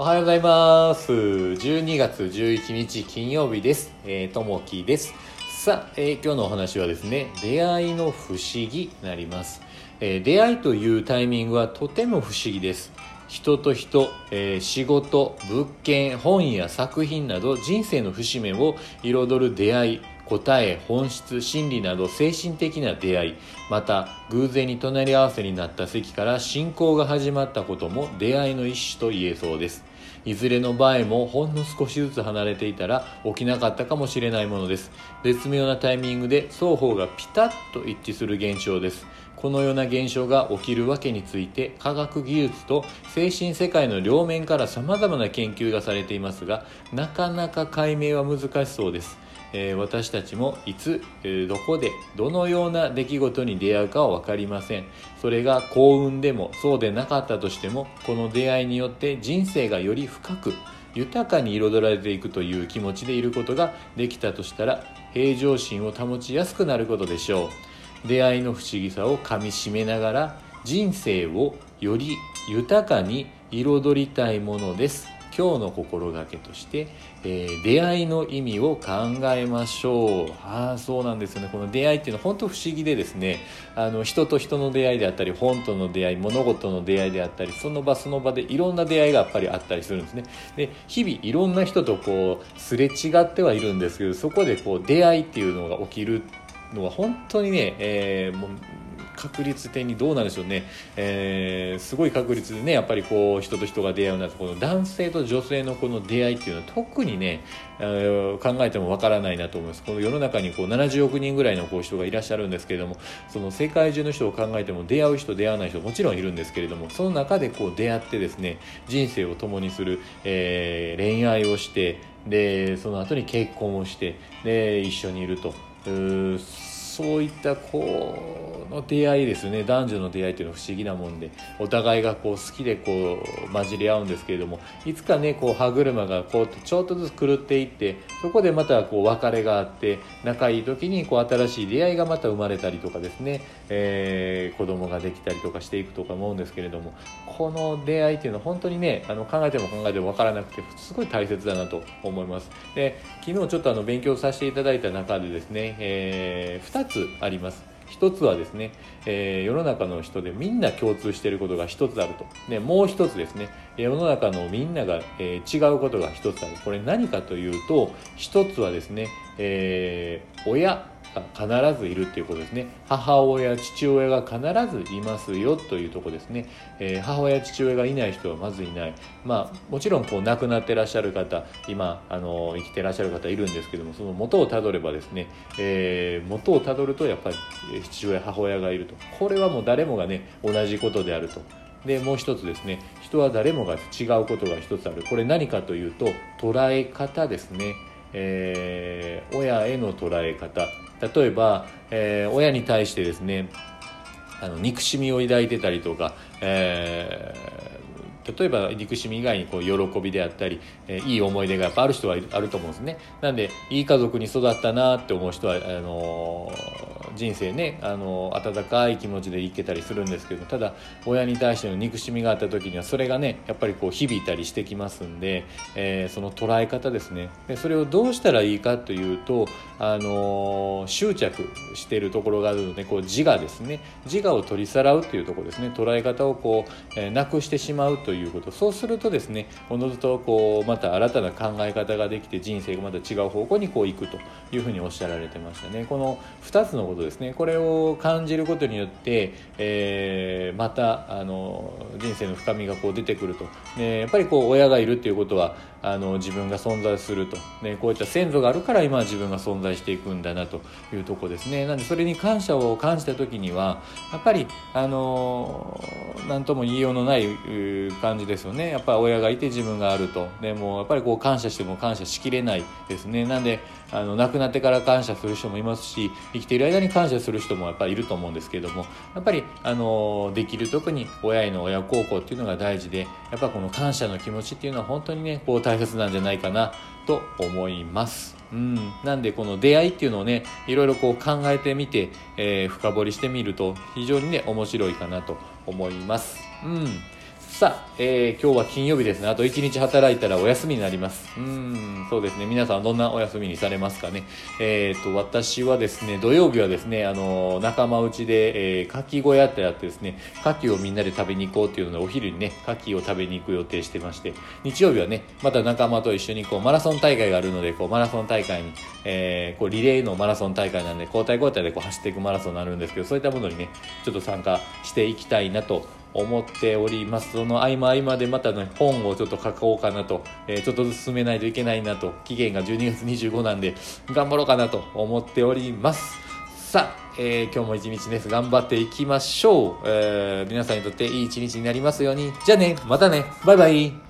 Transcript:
おはようございます。12月11日金曜日です。えーともきです。さあ、えー今日のお話はですね、出会いの不思議になります。えー出会いというタイミングはとても不思議です。人と人、えー仕事、物件、本や作品など人生の節目を彩る出会い、答え、本質、心理など精神的な出会い、また偶然に隣り合わせになった席から信仰が始まったことも出会いの一種と言えそうです。いずれの場合もほんの少しずつ離れていたら起きなかったかもしれないものです。絶妙なタイミングで双方がピタッと一致する現象です。このような現象が起きるわけについて科学技術と精神世界の両面から様々な研究がされていますがなかなか解明は難しそうです。え私たちもいつ、どこでどのような出来事に出会うかは分かりません。それが幸運でもそうでなかったとしてもこの出会いによって人生がより深く豊かに彩られていくという気持ちでいることができたとしたら平常心を保ちやすくなることでしょう。出会いの不思議さをかみしめながら人生をより豊かに彩りたいものです。今日の心がけとして、えー出会いの意味を考えましょう。ああそうなんですよね。この出会いっていうのは本当不思議でですねあの人と人の出会いであったり本との出会い物事の出会いであったりその場その場でいろんな出会いがやっぱりあったりするんですね。で日々いろんな人とこうすれ違ってはいるんですけどそこでこう出会いっていうのが起きるのは本当にね、えーもう確率的にどうなんでしょうね、えーすごい確率でねやっぱりこう人と人が出会うなとこの男性と女性のこの出会いっていうのは特にね、えー考えてもわからないなと思います。この世の中にこう70億人ぐらいのこう人がいらっしゃるんですけれどもその世界中の人を考えても出会う人出会わない人もちろんいるんですけれどもその中でこう出会ってですね人生を共にする、えー恋愛をしてでその後に結婚をしてで一緒にいると。そういったこうの出会いですね。男女の出会いというのは不思議なもんでお互いがこう好きでこう混じり合うんですけれどもいつかねこう歯車がこうちょっとずつ狂っていってそこでまたこう別れがあって仲いい時にこう新しい出会いがまた生まれたりとかですね、えー子供ができたりとかしていくとか思うんですけれどもこの出会いっていうのは本当にねあの考えても考えても分からなくてすごい大切だなと思います。で昨日ちょっとあの勉強させていただいた中でですね、え2つあります一つはですね、えー世の中の人でみんな共通していることが一つあると。で、もう一つですね、世の中のみんなが、えー違うことが一つある。これ何かというと、一つはですね、えー親が必ずいるっていうことですね。母親、父親が必ずいますよというところですね。えー母親、父親がいない人はまずいない。まあ、もちろんこう亡くなってらっしゃる方、今、あの、生きてらっしゃる方いるんですけども、その元をたどればですね、えー元をたどるとやっぱり父親、母親がいると。これはもう誰もがね、同じことであると。で、もう一つですね、人は誰もが違うことが一つある。これ何かというと、捉え方ですね。えー親への捉え方。例えば、えー親に対してですね、あの憎しみを抱いてたりとか、えー例えば憎しみ以外にこう喜びであったり、えーいい思い出がやっぱある人はあると思うんですね。なんでいい家族に育ったなって思う人はあのー人生ね、あの温かい気持ちでいけたりするんですけどただ親に対しての憎しみがあった時にはそれがねやっぱりこう響いたりしてきますんで、えーその捉え方ですね。でそれをどうしたらいいかというと、あの執着しているところがあるのでこう自我ですね。自我を取りさらうというところですね。捉え方をこう、えーなくしてしまうということ。そうするとですねおのずとこうまた新たな考え方ができて人生がまた違う方向にこう行くというふうにおっしゃられてましたね。この2つのことですね。これを感じることによって、えーまたあの人生の深みがこう出てくると、ね、やっぱりこう親がいるっていうことはあの自分が存在すると、ね、こういった先祖があるから今は自分が存在していくんだなというとこですね。なんでそれに感謝を感じた時にはやっぱりあの何とも言いようのないう感じですよね。やっぱり親がいて自分があると。でもうやっぱりこう感謝しても感謝しきれないですね。なんであの亡くなってから感謝する人もいますし生きている間に感謝する人もやっぱりいると思うんですけれどもやっぱりあのできる時に親への親孝行っていうのが大事でやっぱこの感謝の気持ちっていうのは本当にねこう大切なんじゃないかなと思います。うん、なんでこの出会いっていうのをねいろいろこう考えてみて、えー深掘りしてみると非常にね面白いかなと思います。うんさあ、えー、今日は金曜日ですね。あと1日働いたらお休みになります。うん、そうですね。皆さんどんなお休みにされますかね。えっ、ー、と、私はですね、土曜日はですね、あの、仲間内で、えー、牡蠣小屋ってやってですね、牡蠣をみんなで食べに行こうっていうので、お昼にね、牡蠣を食べに行く予定してまして、日曜日はね、また仲間と一緒にこう、マラソン大会があるので、こう、マラソン大会に、えー、こう、リレーのマラソン大会なんで、交代交代でこう、走っていくマラソンになるんですけど、そういったものにね、ちょっと参加していきたいなと思っております。その合間合間でまたね本をちょっと書こうかなと、えー、ちょっとずつ進めないといけないなと期限が12月25なんで頑張ろうかなと思っております。さあ、えー、今日も一日です頑張っていきましょう、えー、皆さんにとっていい一日になりますように。じゃあねまたね。バイバイ。